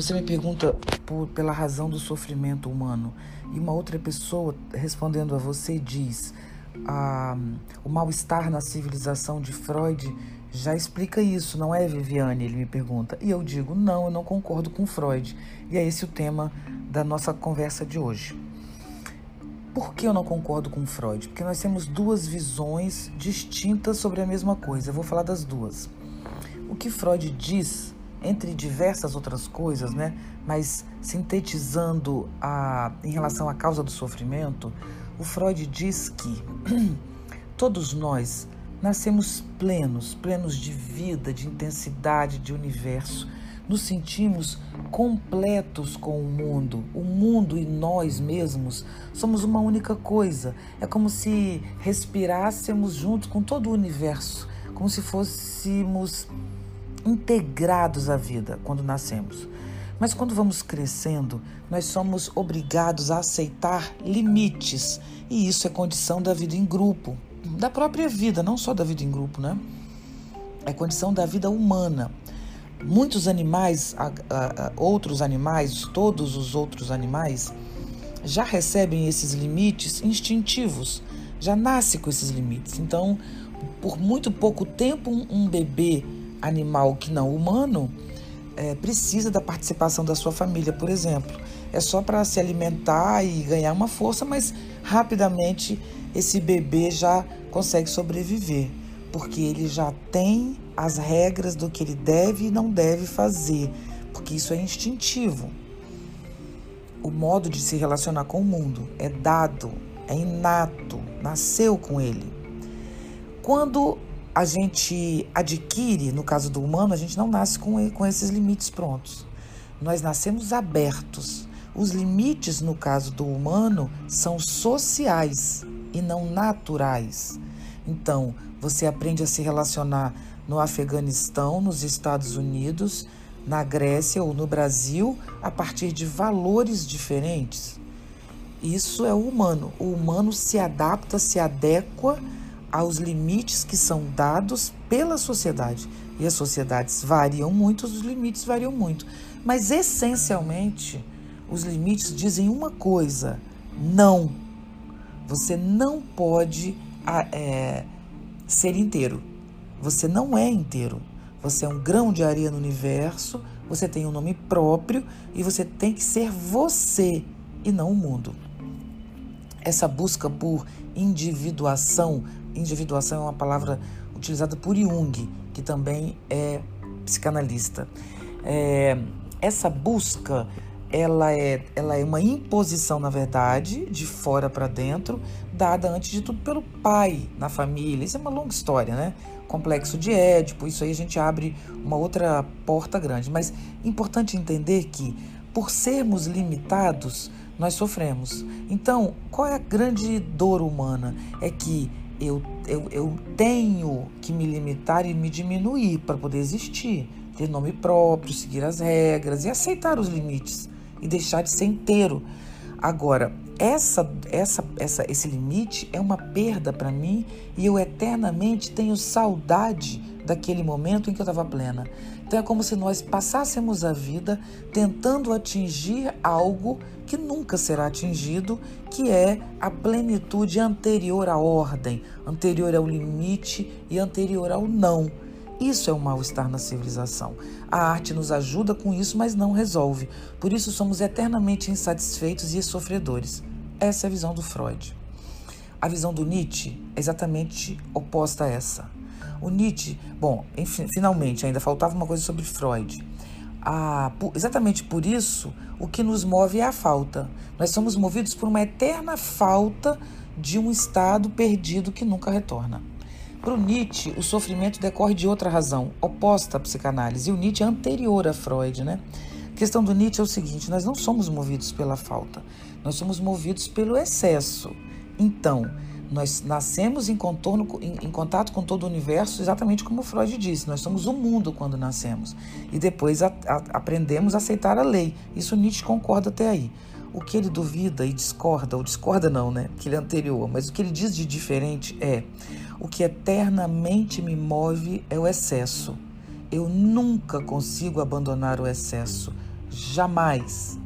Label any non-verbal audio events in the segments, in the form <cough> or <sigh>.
Você me pergunta por, pela razão do sofrimento humano e uma outra pessoa respondendo a você diz: ah, o mal-estar na civilização de Freud já explica isso, não é, Viviane? Ele me pergunta. E eu digo: não, eu não concordo com Freud. E é esse o tema da nossa conversa de hoje. Por que eu não concordo com Freud? Porque nós temos duas visões distintas sobre a mesma coisa. Eu vou falar das duas. O que Freud diz, entre diversas outras coisas, né? Mas sintetizando a, em relação à causa do sofrimento, o Freud diz que <clears throat> todos nós nascemos plenos, plenos de vida, de intensidade, de universo nos sentimos completos com o mundo. O mundo e nós mesmos somos uma única coisa. É como se respirássemos junto com todo o universo, como se fôssemos integrados à vida quando nascemos. Mas quando vamos crescendo, nós somos obrigados a aceitar limites, e isso é condição da vida em grupo, da própria vida, não só da vida em grupo, né? É condição da vida humana. Muitos animais, outros animais, todos os outros animais, já recebem esses limites instintivos, já nasce com esses limites. Então, por muito pouco tempo, um bebê animal que não humano é, precisa da participação da sua família, por exemplo. É só para se alimentar e ganhar uma força, mas rapidamente esse bebê já consegue sobreviver porque ele já tem as regras do que ele deve e não deve fazer, porque isso é instintivo. O modo de se relacionar com o mundo é dado, é inato, nasceu com ele. Quando a gente adquire, no caso do humano, a gente não nasce com, com esses limites prontos. Nós nascemos abertos. Os limites, no caso do humano, são sociais e não naturais. Então, você aprende a se relacionar no Afeganistão, nos Estados Unidos, na Grécia ou no Brasil a partir de valores diferentes. Isso é o humano. O humano se adapta, se adequa aos limites que são dados pela sociedade. E as sociedades variam muito, os limites variam muito. Mas essencialmente, os limites dizem uma coisa: não. Você não pode é, ser inteiro. Você não é inteiro. Você é um grão de areia no universo, você tem um nome próprio e você tem que ser você e não o mundo. Essa busca por individuação, individuação é uma palavra utilizada por Jung, que também é psicanalista. É, essa busca ela é, ela é uma imposição, na verdade, de fora para dentro, dada antes de tudo pelo pai na família. Isso é uma longa história, né? Complexo de Édipo, isso aí a gente abre uma outra porta grande. Mas importante entender que, por sermos limitados, nós sofremos. Então, qual é a grande dor humana? É que eu, eu, eu tenho que me limitar e me diminuir para poder existir, ter nome próprio, seguir as regras e aceitar os limites e deixar de ser inteiro. Agora, essa, essa, essa, esse limite é uma perda para mim e eu eternamente tenho saudade daquele momento em que eu estava plena. Então é como se nós passássemos a vida tentando atingir algo que nunca será atingido, que é a plenitude anterior à ordem, anterior ao limite e anterior ao não. Isso é um mal-estar na civilização. A arte nos ajuda com isso, mas não resolve. Por isso somos eternamente insatisfeitos e sofredores. Essa é a visão do Freud. A visão do Nietzsche é exatamente oposta a essa. O Nietzsche, bom, enfim, finalmente, ainda faltava uma coisa sobre Freud. Por, exatamente por isso, o que nos move é a falta. Nós somos movidos por uma eterna falta de um estado perdido que nunca retorna. Para o Nietzsche, o sofrimento decorre de outra razão, oposta à psicanálise. E o Nietzsche é anterior a Freud, né? A questão do Nietzsche é o seguinte: nós não somos movidos pela falta, nós somos movidos pelo excesso. Então, nós nascemos em, contorno, em, em, contato com todo o universo, exatamente como Freud disse. Nós somos o mundo quando nascemos. E depois a, a, aprendemos a aceitar a lei. Isso Nietzsche concorda até aí. O que ele duvida e discorda, ou discorda não, né? Que ele é anterior, mas o que ele diz de diferente é o que eternamente me move é o excesso. Eu nunca consigo abandonar o excesso. Jamais.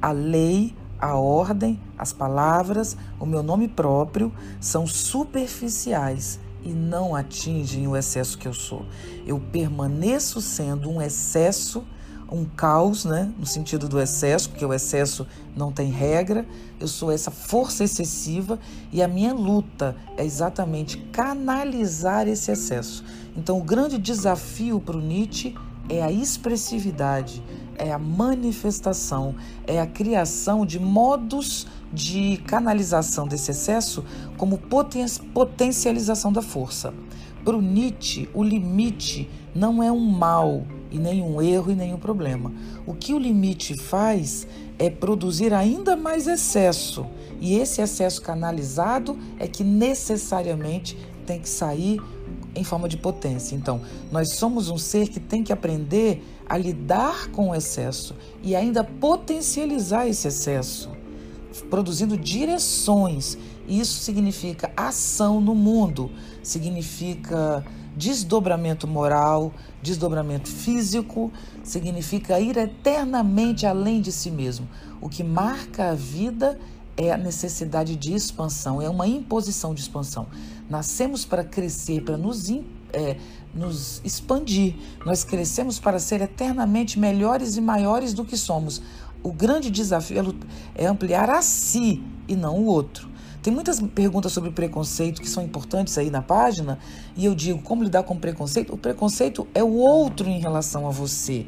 A lei, a ordem, as palavras, o meu nome próprio são superficiais e não atingem o excesso que eu sou. Eu permaneço sendo um excesso um caos, né, no sentido do excesso, porque o excesso não tem regra. Eu sou essa força excessiva e a minha luta é exatamente canalizar esse excesso. Então, o grande desafio para o Nietzsche é a expressividade, é a manifestação, é a criação de modos de canalização desse excesso como poten potencialização da força. Para o Nietzsche, o limite não é um mal, e nenhum erro e nenhum problema. O que o limite faz é produzir ainda mais excesso, e esse excesso canalizado é que necessariamente tem que sair em forma de potência. Então, nós somos um ser que tem que aprender a lidar com o excesso e ainda potencializar esse excesso, produzindo direções. Isso significa ação no mundo, significa desdobramento moral, desdobramento físico, significa ir eternamente além de si mesmo. O que marca a vida é a necessidade de expansão, é uma imposição de expansão. Nascemos para crescer, para nos, é, nos expandir. Nós crescemos para ser eternamente melhores e maiores do que somos. O grande desafio é, é ampliar a si e não o outro. Tem muitas perguntas sobre preconceito que são importantes aí na página, e eu digo como lidar com preconceito. O preconceito é o outro em relação a você.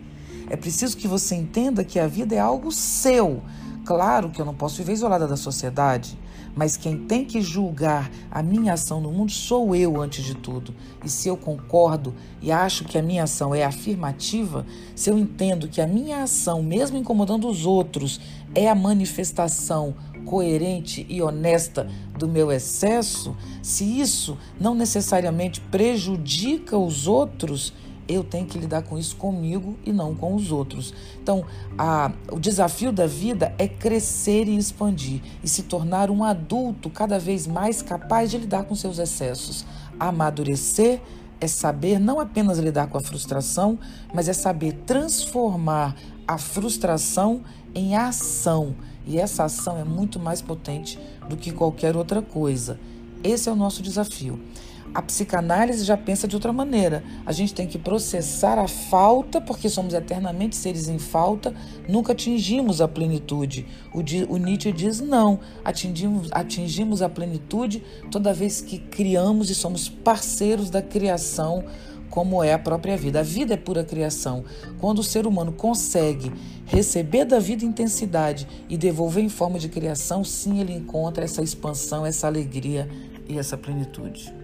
É preciso que você entenda que a vida é algo seu. Claro que eu não posso viver isolada da sociedade, mas quem tem que julgar a minha ação no mundo sou eu antes de tudo. E se eu concordo e acho que a minha ação é afirmativa, se eu entendo que a minha ação, mesmo incomodando os outros, é a manifestação coerente e honesta do meu excesso, se isso não necessariamente prejudica os outros, eu tenho que lidar com isso comigo e não com os outros. Então, a, o desafio da vida é crescer e expandir e se tornar um adulto cada vez mais capaz de lidar com seus excessos. Amadurecer é saber não apenas lidar com a frustração, mas é saber transformar a frustração em ação e essa ação é muito mais potente do que qualquer outra coisa. Esse é o nosso desafio. A psicanálise já pensa de outra maneira. A gente tem que processar a falta, porque somos eternamente seres em falta, nunca atingimos a plenitude. O, Nietzsche diz não, atingimos, atingimos a plenitude toda vez que criamos e somos parceiros da criação como é a própria vida. A vida é pura criação. Quando o ser humano consegue receber da vida intensidade e devolver em forma de criação, sim, ele encontra essa expansão, essa alegria e essa plenitude.